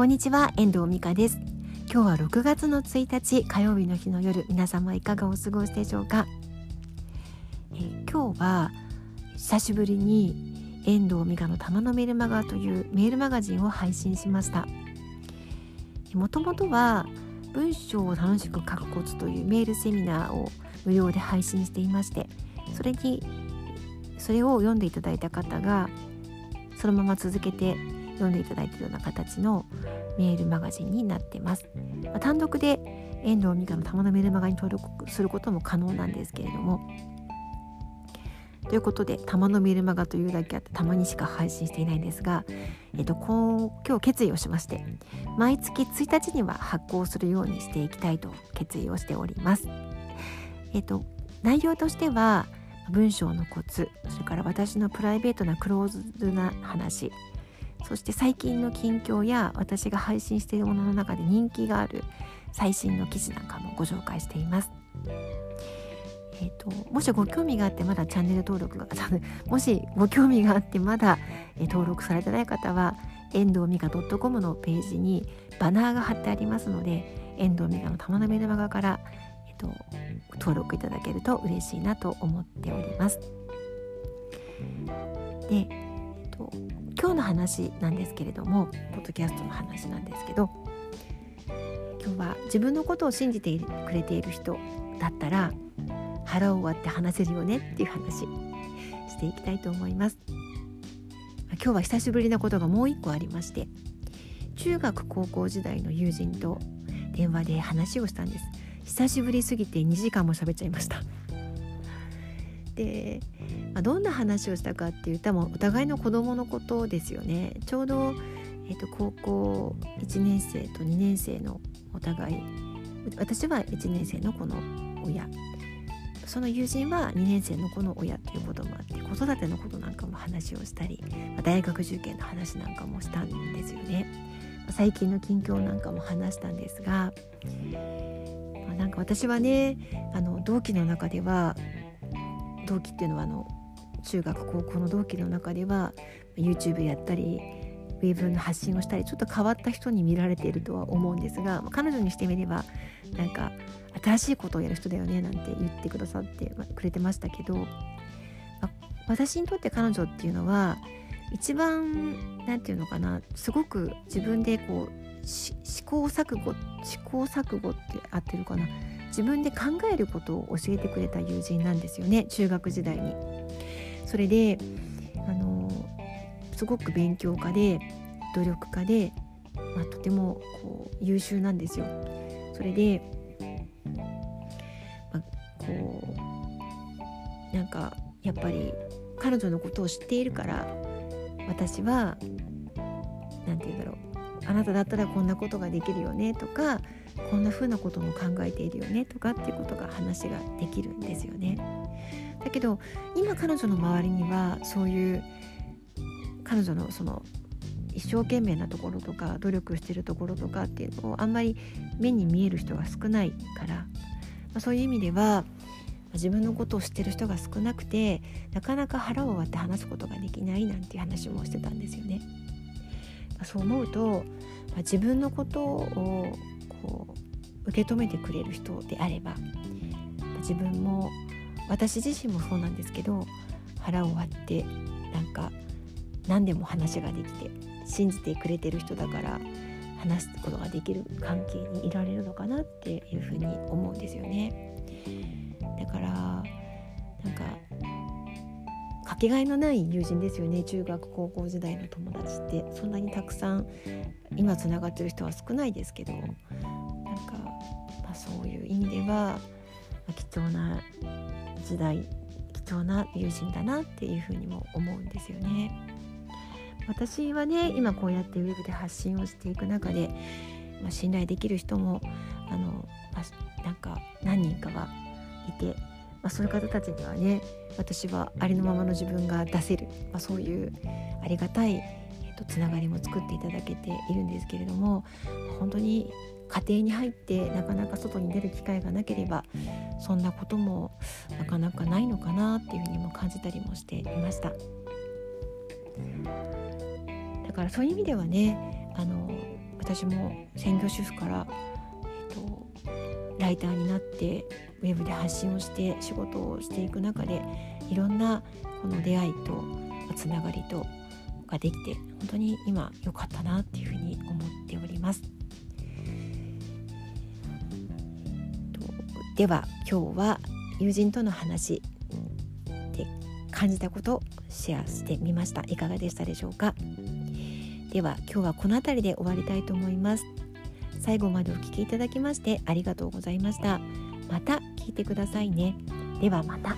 こんにちは遠藤美香です。今日は6月の1日火曜日の日の夜皆様いかがお過ごしでしょうか、えー、今日は久しぶりに遠藤美香の玉のメールマガというメールマガジンを配信しました。もともとは文章を楽しく書くコツというメールセミナーを無料で配信していましてそれにそれを読んでいただいた方がそのまま続けて読んでいただいているような形のメールマガジンになってます。まあ、単独で遠藤美香の玉のメールマガに登録することも可能なんですけれどもということで玉のメールマガというだけあってたまにしか配信していないんですが、えっと、今日決意をしまして毎月1日には発行するようにしていきたいと決意をしております。えっと、内容としては文章のコツそれから私のプライベートなクローズな話そして最近の近況や私が配信しているものの中で人気がある最新の記事なんかもご紹介しています。えーと、もしご興味があってまだチャンネル登録が もしご興味があってまだ、え登録されてない方は遠藤美香 .com のページにバナーが貼ってありますので遠藤美香の玉のメルマガから、えーと登録いただけると嬉しいなと思っております。で、えーと今日の話なんですけれどもポッドキャストの話なんですけど今日は自分のことを信じてくれている人だったら腹を割って話せるよねっていう話していきたいと思います。今日は久しぶりなことがもう一個ありまして中学高校時代の友人と電話で話をしたんです。久しぶりすぎて2時間も喋っちゃいました。でまあ、どんな話をしたかっていうともお互いの子供のことですよね。ちょうど、えーと、高校1年生と2年生のお互い私は1年生の子の親。その友人は2年生の子の親ということもあって子育てのことなんかも話をしたり、まあ、大学受験の話なんかもしたんですよね。最近の近況なんかも話したんですが、まあ、なんか私はねあの同期の中では同期っていうのはあの中学高校の同期の中では YouTube やったりウェブの発信をしたりちょっと変わった人に見られているとは思うんですが彼女にしてみればなんか新しいことをやる人だよねなんて言ってくださってくれてましたけど私にとって彼女っていうのは一番何て言うのかなすごく自分でこう試行錯誤試行錯誤って合ってるかな。自分で考えることを教えてくれた友人なんですよね中学時代に。それであのすごく勉強家で努力家で、まあ、とてもこう優秀なんですよ。それで、まあ、こうなんかやっぱり彼女のことを知っているから私は何て言うんだろうあなただったらこんなことができるよねとかこんな風なことも考えているよねとかっていうことが話ができるんですよね。だけど今彼女の周りにはそういう彼女のその一生懸命なところとか努力してるところとかっていうのをあんまり目に見える人が少ないから、まあ、そういう意味では自分のことを知ってる人が少なくてなかなか腹を割って話すことができないなんていう話もしてたんですよね。そう思うと、まあ、自分のことをこう受け止めてくれる人であれば自分も私自身もそうなんですけど腹を割ってなんか何でも話ができて信じてくれてる人だから話すことができる関係にいられるのかなっていうふうに思うんですよね。だからなんかかけがえのない友人ですよね中学高校時代の友達ってそんなにたくさん今つながってる人は少ないですけどなんか、まあ、そういう意味では貴重な時代貴重な友人だなっていうふうにも思うんですよね。私はね今こうやってウェブで発信をしていく中で、まあ、信頼できる人もあの、まあ、なんか何人かはいて、まあ、そういう方たちにはね私はありのままの自分が出せる、まあ、そういうありがたい、えーと、とつながりも作っていただけているんですけれども本当に家庭に入ってなかなか外に出る機会がなければそんなこともなかなかないのかなっていうふうにも感じたりもしていましただからそういう意味ではねあの私も専業主婦から、えーと、ライターになってウェブで発信をして仕事をしていく中でいろんなこの出会いとつながりとができて本当に今良かったなっていうふうに思っております。では今日は友人との話で感じたことをシェアしてみました。いかがでしたでしょうか？では今日はこの辺りで終わりたいと思います。最後までお聴きいただきましてありがとうございました。また聞いてくださいね。ではまた。